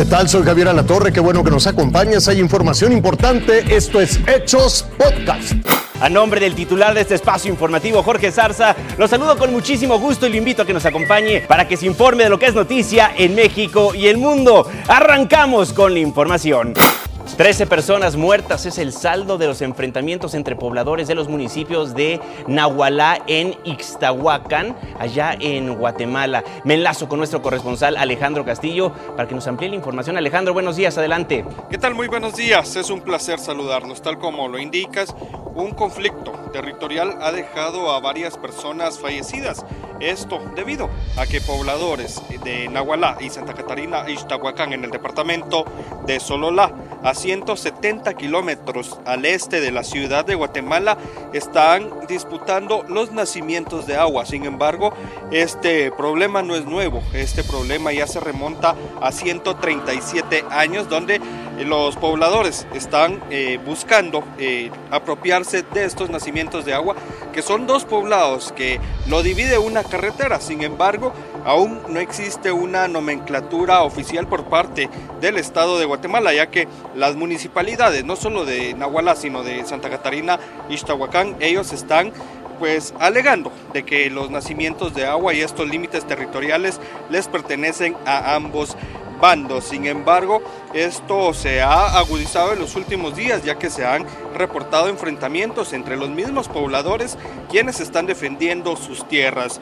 ¿Qué tal? Soy Javier Alatorre, qué bueno que nos acompañas. Hay información importante. Esto es Hechos Podcast. A nombre del titular de este espacio informativo, Jorge Zarza, lo saludo con muchísimo gusto y le invito a que nos acompañe para que se informe de lo que es noticia en México y el mundo. Arrancamos con la información. 13 personas muertas es el saldo de los enfrentamientos entre pobladores de los municipios de Nahualá en Ixtahuacán, allá en Guatemala. Me enlazo con nuestro corresponsal Alejandro Castillo para que nos amplíe la información. Alejandro, buenos días, adelante. ¿Qué tal? Muy buenos días. Es un placer saludarnos. Tal como lo indicas, un conflicto territorial ha dejado a varias personas fallecidas. Esto debido a que pobladores de Nahualá y Santa Catarina Ixtahuacán en el departamento de Sololá, a 170 kilómetros al este de la ciudad de Guatemala, están disputando los nacimientos de agua. Sin embargo, este problema no es nuevo. Este problema ya se remonta a 137 años, donde los pobladores están eh, buscando eh, apropiarse de estos nacimientos de agua, que son dos poblados que lo divide una carretera. Sin embargo, aún no existe una nomenclatura oficial por parte del Estado de Guatemala, ya que las municipalidades, no solo de Nahualá, sino de Santa Catarina y Ixtahuacán, ellos están pues alegando de que los nacimientos de agua y estos límites territoriales les pertenecen a ambos Sin embargo, esto se ha agudizado en los últimos días, ya que se han reportado enfrentamientos entre los mismos pobladores quienes están defendiendo sus tierras.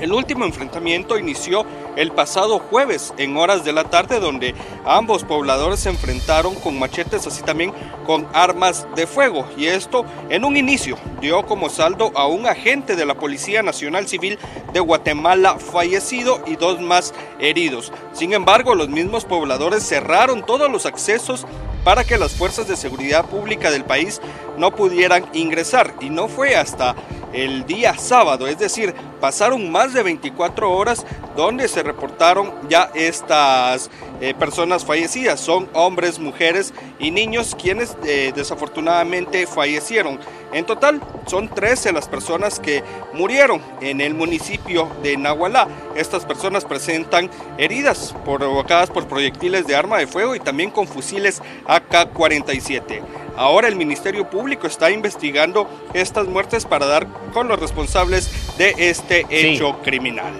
El último enfrentamiento inició el pasado jueves en horas de la tarde donde ambos pobladores se enfrentaron con machetes así también con armas de fuego y esto en un inicio dio como saldo a un agente de la Policía Nacional Civil de Guatemala fallecido y dos más heridos. Sin embargo, los mismos pobladores cerraron todos los accesos para que las fuerzas de seguridad pública del país no pudieran ingresar y no fue hasta el día sábado, es decir, pasaron más de 24 horas donde se reportaron ya estas eh, personas fallecidas. Son hombres, mujeres y niños quienes eh, desafortunadamente fallecieron. En total son 13 las personas que murieron en el municipio de Nahualá. Estas personas presentan heridas provocadas por proyectiles de arma de fuego y también con fusiles AK-47. Ahora el Ministerio Público está investigando estas muertes para dar con los responsables de este hecho criminal.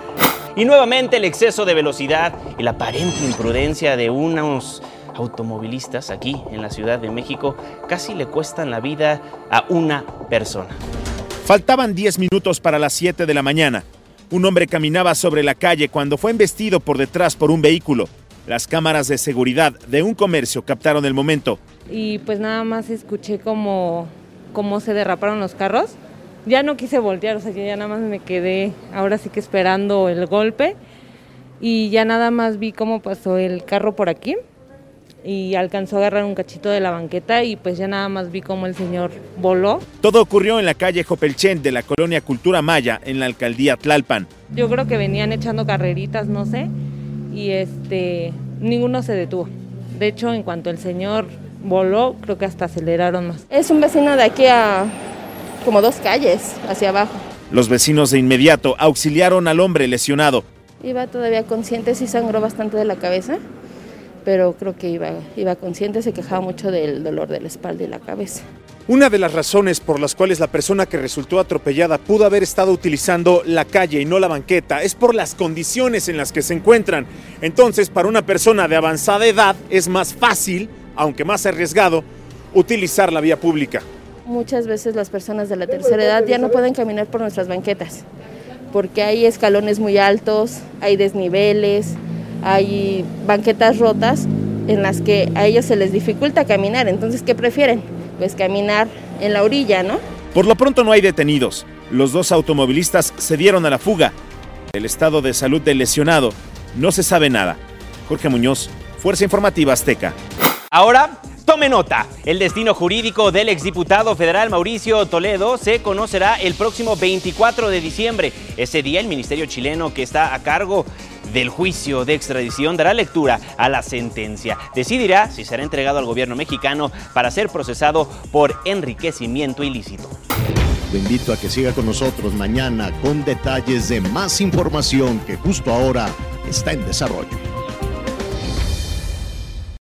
Y nuevamente el exceso de velocidad y la aparente imprudencia de unos automovilistas aquí en la Ciudad de México casi le cuestan la vida a una persona. Faltaban 10 minutos para las 7 de la mañana. Un hombre caminaba sobre la calle cuando fue embestido por detrás por un vehículo. Las cámaras de seguridad de un comercio captaron el momento. Y pues nada más escuché como cómo se derraparon los carros. Ya no quise voltear, o sea, ya nada más me quedé ahora sí que esperando el golpe. Y ya nada más vi cómo pasó el carro por aquí y alcanzó a agarrar un cachito de la banqueta y pues ya nada más vi cómo el señor voló. Todo ocurrió en la calle Jopelchen de la colonia Cultura Maya en la alcaldía Tlalpan. Yo creo que venían echando carreritas, no sé, y este ninguno se detuvo. De hecho, en cuanto el señor voló, creo que hasta aceleraron más. Es un vecino de aquí a como dos calles hacia abajo. Los vecinos de inmediato auxiliaron al hombre lesionado. Iba todavía consciente, sí sangró bastante de la cabeza, pero creo que iba, iba consciente, se quejaba mucho del dolor de la espalda y la cabeza. Una de las razones por las cuales la persona que resultó atropellada pudo haber estado utilizando la calle y no la banqueta es por las condiciones en las que se encuentran. Entonces, para una persona de avanzada edad es más fácil, aunque más arriesgado, utilizar la vía pública. Muchas veces las personas de la tercera edad ya no pueden caminar por nuestras banquetas, porque hay escalones muy altos, hay desniveles, hay banquetas rotas en las que a ellos se les dificulta caminar. Entonces, ¿qué prefieren? Pues caminar en la orilla, ¿no? Por lo pronto no hay detenidos. Los dos automovilistas se dieron a la fuga. El estado de salud del lesionado no se sabe nada. Jorge Muñoz, Fuerza Informativa Azteca. Ahora, tome nota. El destino jurídico del exdiputado federal Mauricio Toledo se conocerá el próximo 24 de diciembre. Ese día el ministerio chileno que está a cargo del juicio de extradición dará lectura a la sentencia. Decidirá si será entregado al gobierno mexicano para ser procesado por enriquecimiento ilícito. Lo invito a que siga con nosotros mañana con detalles de más información que justo ahora está en desarrollo.